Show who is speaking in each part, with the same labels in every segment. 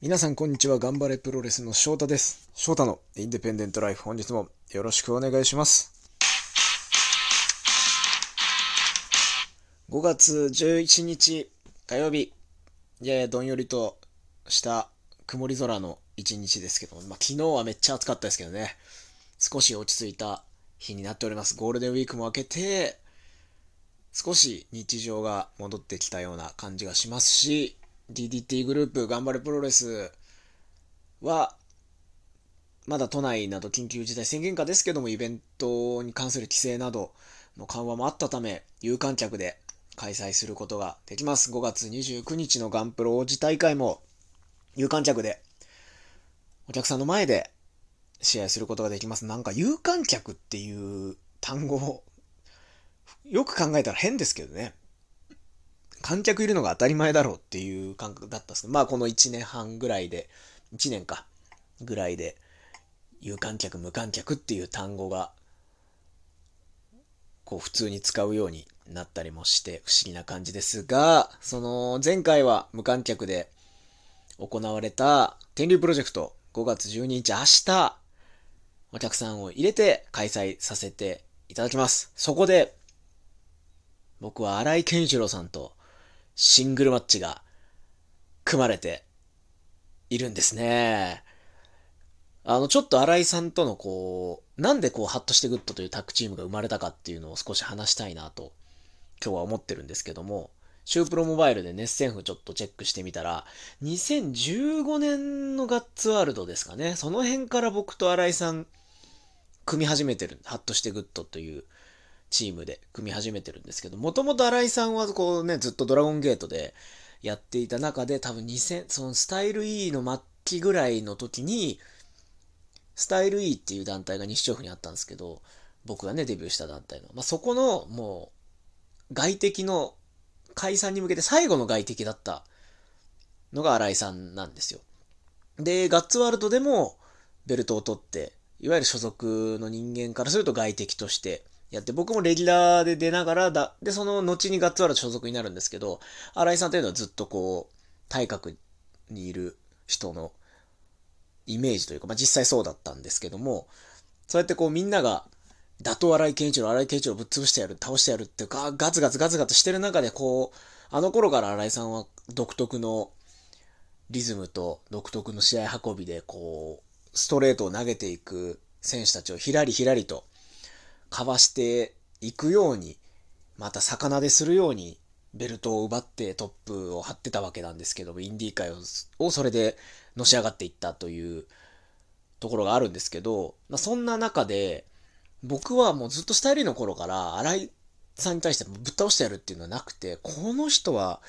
Speaker 1: 皆さんこんにちは。頑張れプロレスの翔太です。翔太のインディペンデントライフ。本日もよろしくお願いします。5月11日火曜日。ややどんよりとした曇り空の一日ですけども、まあ、昨日はめっちゃ暑かったですけどね。少し落ち着いた日になっております。ゴールデンウィークも明けて、少し日常が戻ってきたような感じがしますし、DDT グループ頑張れプロレスは、まだ都内など緊急事態宣言下ですけども、イベントに関する規制などの緩和もあったため、有観客で開催することができます。5月29日のガンプロ王子大会も、有観客で、お客さんの前で試合することができます。なんか有観客っていう単語、よく考えたら変ですけどね。観客いるのが当たり前だろうっていう感覚だったんですけど、まあこの1年半ぐらいで、1年か、ぐらいで、有観客、無観客っていう単語が、こう普通に使うようになったりもして不思議な感じですが、その前回は無観客で行われた天竜プロジェクト5月12日明日、お客さんを入れて開催させていただきます。そこで、僕は新井健一郎さんとシングルマッチが組まれているんですね。あの、ちょっと新井さんとのこう、なんでこう、ハッとして Good というタッグチームが生まれたかっていうのを少し話したいなと、今日は思ってるんですけども、シュープロモバイルで熱戦譜ちょっとチェックしてみたら、2015年のガッツワールドですかね。その辺から僕と新井さん、組み始めてる、ハッとして Good というチームで組み始めてるんですけど、もともと新井さんはこうね、ずっとドラゴンゲートでやっていた中で、多分2000、そのスタイル E の末期ぐらいの時に、スタイル E っていう団体が西調布にあったんですけど、僕がね、デビューした団体の。まあ、そこの、もう、外敵の解散に向けて最後の外敵だったのが新井さんなんですよ。で、ガッツワールドでもベルトを取って、いわゆる所属の人間からすると外敵としてやって、僕もレギュラーで出ながらだ、で、その後にガッツワール所属になるんですけど、新井さんというのはずっとこう、体格にいる人のイメージというか、まあ実際そうだったんですけども、そうやってこうみんなが、打倒荒井健一郎、荒井健一郎ぶっ潰してやる、倒してやるってガガツガツガツガツしてる中で、こう、あの頃から荒井さんは独特のリズムと独特の試合運びで、こう、ストレートを投げていく選手たちをひらりひらりとかわしていくように、また魚でするようにベルトを奪ってトップを張ってたわけなんですけども、インディー界をそれでのし上がっていったというところがあるんですけど、まあ、そんな中で、僕はもうずっとスタイルの頃から新井さんに対してぶっ倒してやるっていうのはなくて、この人は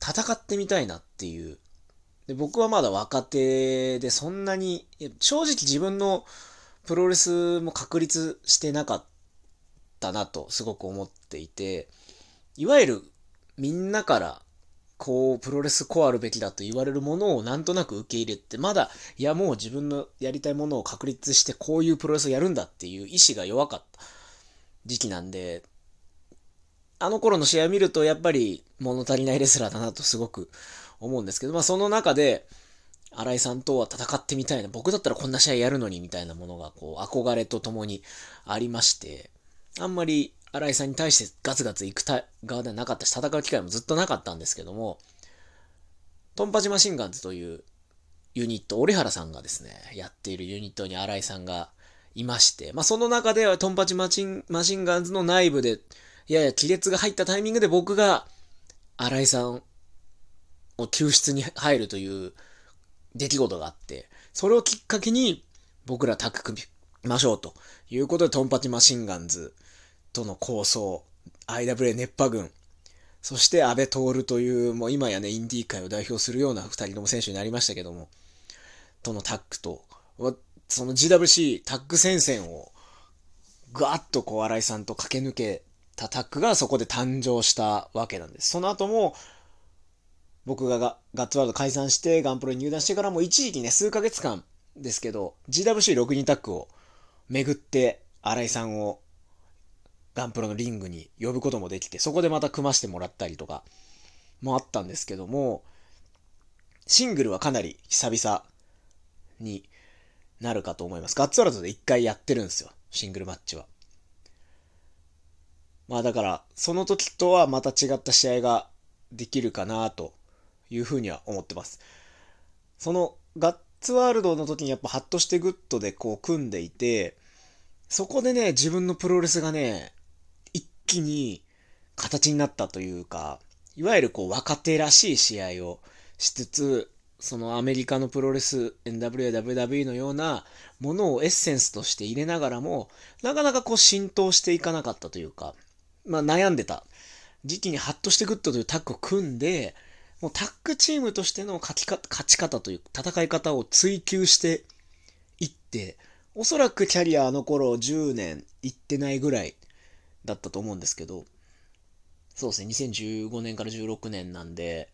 Speaker 1: 戦ってみたいなっていう。で僕はまだ若手でそんなに、正直自分のプロレスも確立してなかったなとすごく思っていて、いわゆるみんなからこう、プロレスこうあるべきだと言われるものをなんとなく受け入れて、まだ、いやもう自分のやりたいものを確立してこういうプロレスをやるんだっていう意志が弱かった時期なんで、あの頃の試合を見るとやっぱり物足りないレスラーだなとすごく思うんですけど、まあその中で、新井さんとは戦ってみたいな、僕だったらこんな試合やるのにみたいなものがこう憧れとともにありまして、あんまり新井さんに対してガツガツ行く側ではなかったし、戦う機会もずっとなかったんですけども、トンパチマシンガンズというユニット、折原さんがですね、やっているユニットに新井さんがいまして、まあその中ではトンパチマシンマシンガンズの内部で、やや亀裂が入ったタイミングで僕が新井さんを救出に入るという出来事があって、それをきっかけに僕らタッグ組みましょうということでトンパチマシンガンズとの構想、IWA 熱波軍、そして安倍徹という、もう今やね、インディー界を代表するような二人とも選手になりましたけども、とのタッグと、その GWC タッグ戦線を、ぐわっとこう、新井さんと駆け抜けたタッグがそこで誕生したわけなんです。その後も、僕がガッツワールド解散して、ガンプロに入団してからも一時期ね、数ヶ月間ですけど、GWC6 人タッグを巡って、新井さんをガンプロのリングに呼ぶこともできて、そこでまた組ましてもらったりとかもあったんですけども、シングルはかなり久々になるかと思います。ガッツワールドで一回やってるんですよ。シングルマッチは。まあだから、その時とはまた違った試合ができるかなというふうには思ってます。そのガッツワールドの時にやっぱハッとして Good でこう組んでいて、そこでね、自分のプロレスがね、一気に形になったというか、いわゆるこう若手らしい試合をしつつ、そのアメリカのプロレス、NWA、WWE のようなものをエッセンスとして入れながらも、なかなかこう浸透していかなかったというか、まあ悩んでた時期にハッとして Good というタッグを組んで、もうタッグチームとしての勝ち勝ち方という戦い方を追求していって、おそらくキャリアあの頃10年いってないぐらいだったと思うんですけど、そうですね、2015年から16年なんで、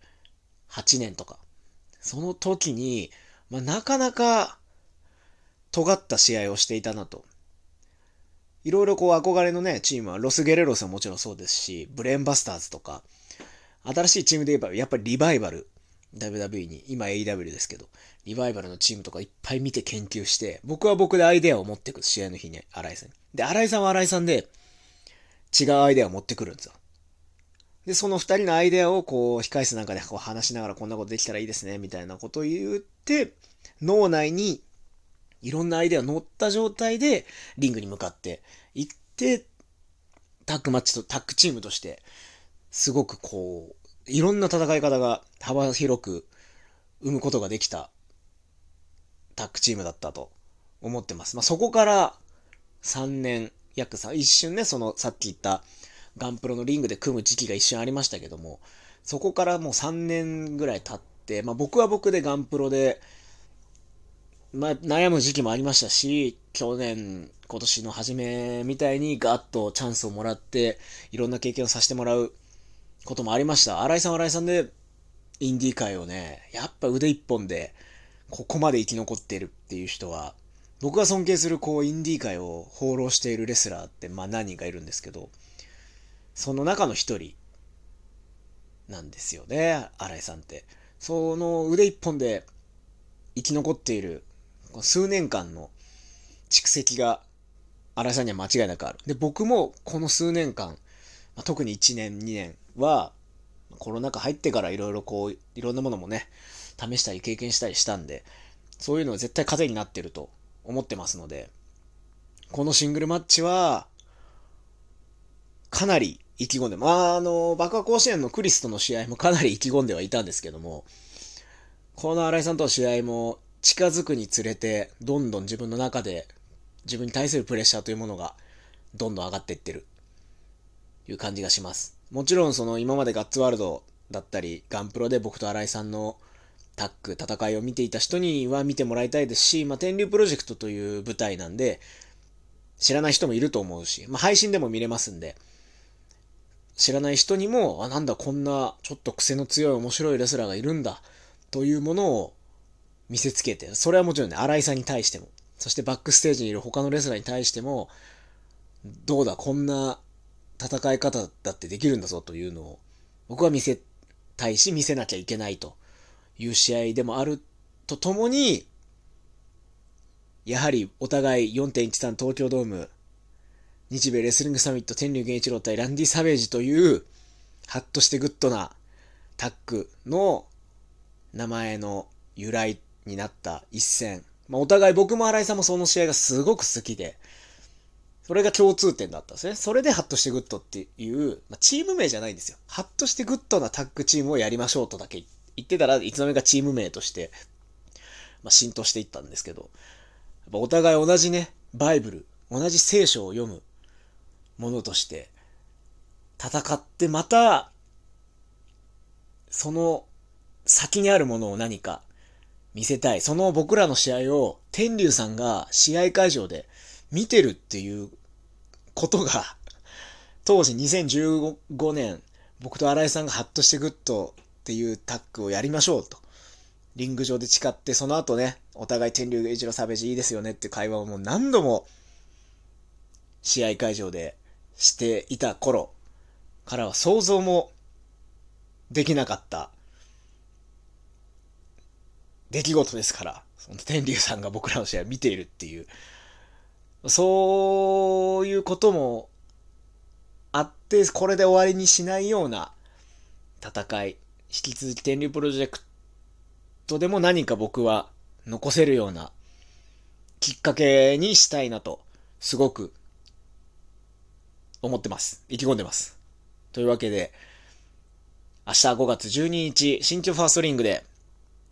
Speaker 1: 8年とか。その時に、まあ、なかなか尖った試合をしていたなと。いろいろこう憧れのね、チームはロス・ゲレロスはもちろんそうですし、ブレーンバスターズとか、新しいチームで言えばやっぱりリバイバル、WWE に、今 AEW ですけど、リバイバルのチームとかいっぱい見て研究して、僕は僕でアイデアを持ってくる試合の日に、新井さんに。で、新井さんは新井さんで、違うアイデアを持ってくるんですよ。で、その二人のアイデアをこう、控室なんかでこう話しながらこんなことできたらいいですね、みたいなことを言って、脳内にいろんなアイデア乗った状態で、リングに向かって行って、タッグマッチと、タッグチームとして、すごくこう、いろんな戦い方が幅広く生むことができたタッグチームだったと思ってます。まあ、そこから3年、約3、一瞬ね、そのさっき言ったガンプロのリングで組む時期が一瞬ありましたけども、そこからもう3年ぐらい経って、まあ僕は僕でガンプロで、まあ悩む時期もありましたし、去年、今年の初めみたいにガッとチャンスをもらって、いろんな経験をさせてもらうこともありました。新井さん新井さんで、インディー界をね、やっぱ腕一本で、ここまで生き残ってるっていう人は、僕が尊敬するこう、インディー界を放浪しているレスラーって、まあ何人かいるんですけど、その中の一人なんですよね、新井さんって。その腕一本で生き残っている数年間の蓄積が新井さんには間違いなくある。で、僕もこの数年間、特に1年、2年は、コロナ禍入ってからいろいろこう、いろんなものもね、試したり経験したりしたんで、そういうのは絶対糧になってると思ってますので、このシングルマッチは、かなり意気込んで、まあ、あの、爆破甲子園のクリスとの試合もかなり意気込んではいたんですけども、この新井さんとの試合も近づくにつれて、どんどん自分の中で自分に対するプレッシャーというものがどんどん上がっていってる、いう感じがします。もちろんその今までガッツワールドだったり、ガンプロで僕と新井さんのタッグ、戦いを見ていた人には見てもらいたいですし、まあ、天竜プロジェクトという舞台なんで、知らない人もいると思うし、まあ、配信でも見れますんで、知らない人にも、あ、なんだ、こんな、ちょっと癖の強い面白いレスラーがいるんだ、というものを見せつけて、それはもちろんね、新井さんに対しても、そしてバックステージにいる他のレスラーに対しても、どうだ、こんな戦い方だってできるんだぞというのを、僕は見せたいし、見せなきゃいけないという試合でもあるとともに、やはりお互い4.13東京ドーム日米レスリングサミット天竜源一郎対ランディ・サベージという、ハッとして Goodなタッグの名前の由来になった一戦。まあ、お互い僕も新井さんもその試合がすごく好きで、それが共通点だったんですね。それでハッとして Goodっていう、まあ、チーム名じゃないんですよ。ハッとして Goodなタッグチームをやりましょうとだけ言ってたらいつの間にかチーム名として、まあ、浸透していったんですけど、お互い同じね、バイブル、同じ聖書を読むものとして戦ってまた、その先にあるものを何か見せたい。その僕らの試合を天龍さんが試合会場で見てるっていうことが、当時2015年、僕と新井さんがハッとして Good っていうタッグをやりましょうと。リング上で誓って、その後ね、お互い天龍源一郎サベージいいですよねって会話をもう何度も試合会場でしていた頃からは想像もできなかった出来事ですから、その天竜さんが僕らの試合を見ているっていう、そういうこともあって、これで終わりにしないような戦い、引き続き天竜プロジェクトでも何か僕は残せるようなきっかけにしたいなと、すごく思ってます。意気込んでます。というわけで、明日5月12日、新旧ファーストリングで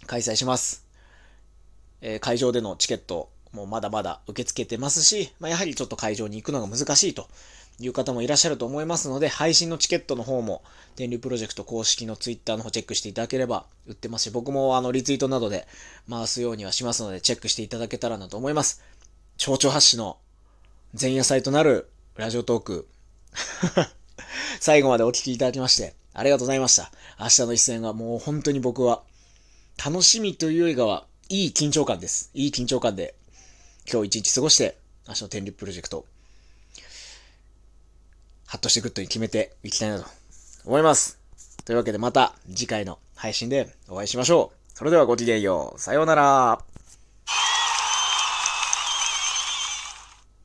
Speaker 1: 開催します。えー、会場でのチケットもうまだまだ受け付けてますし、まあ、やはりちょっと会場に行くのが難しいという方もいらっしゃると思いますので、配信のチケットの方も、天竜プロジェクト公式のツイッターの方チェックしていただければ売ってますし、僕もあのリツイートなどで回すようにはしますので、チェックしていただけたらなと思います。丁々発止の前夜祭となるラジオトーク 最後までお聴きいただきまして、ありがとうございました。明日の一戦はもう本当に僕は、楽しみというよりかは、いい緊張感です。いい緊張感で、今日一日過ごして、明日の天龍プロジェクト、ハッとして Good に決めていきたいなと思います。というわけでまた次回の配信でお会いしましょう。それではごきげんよう。さようなら。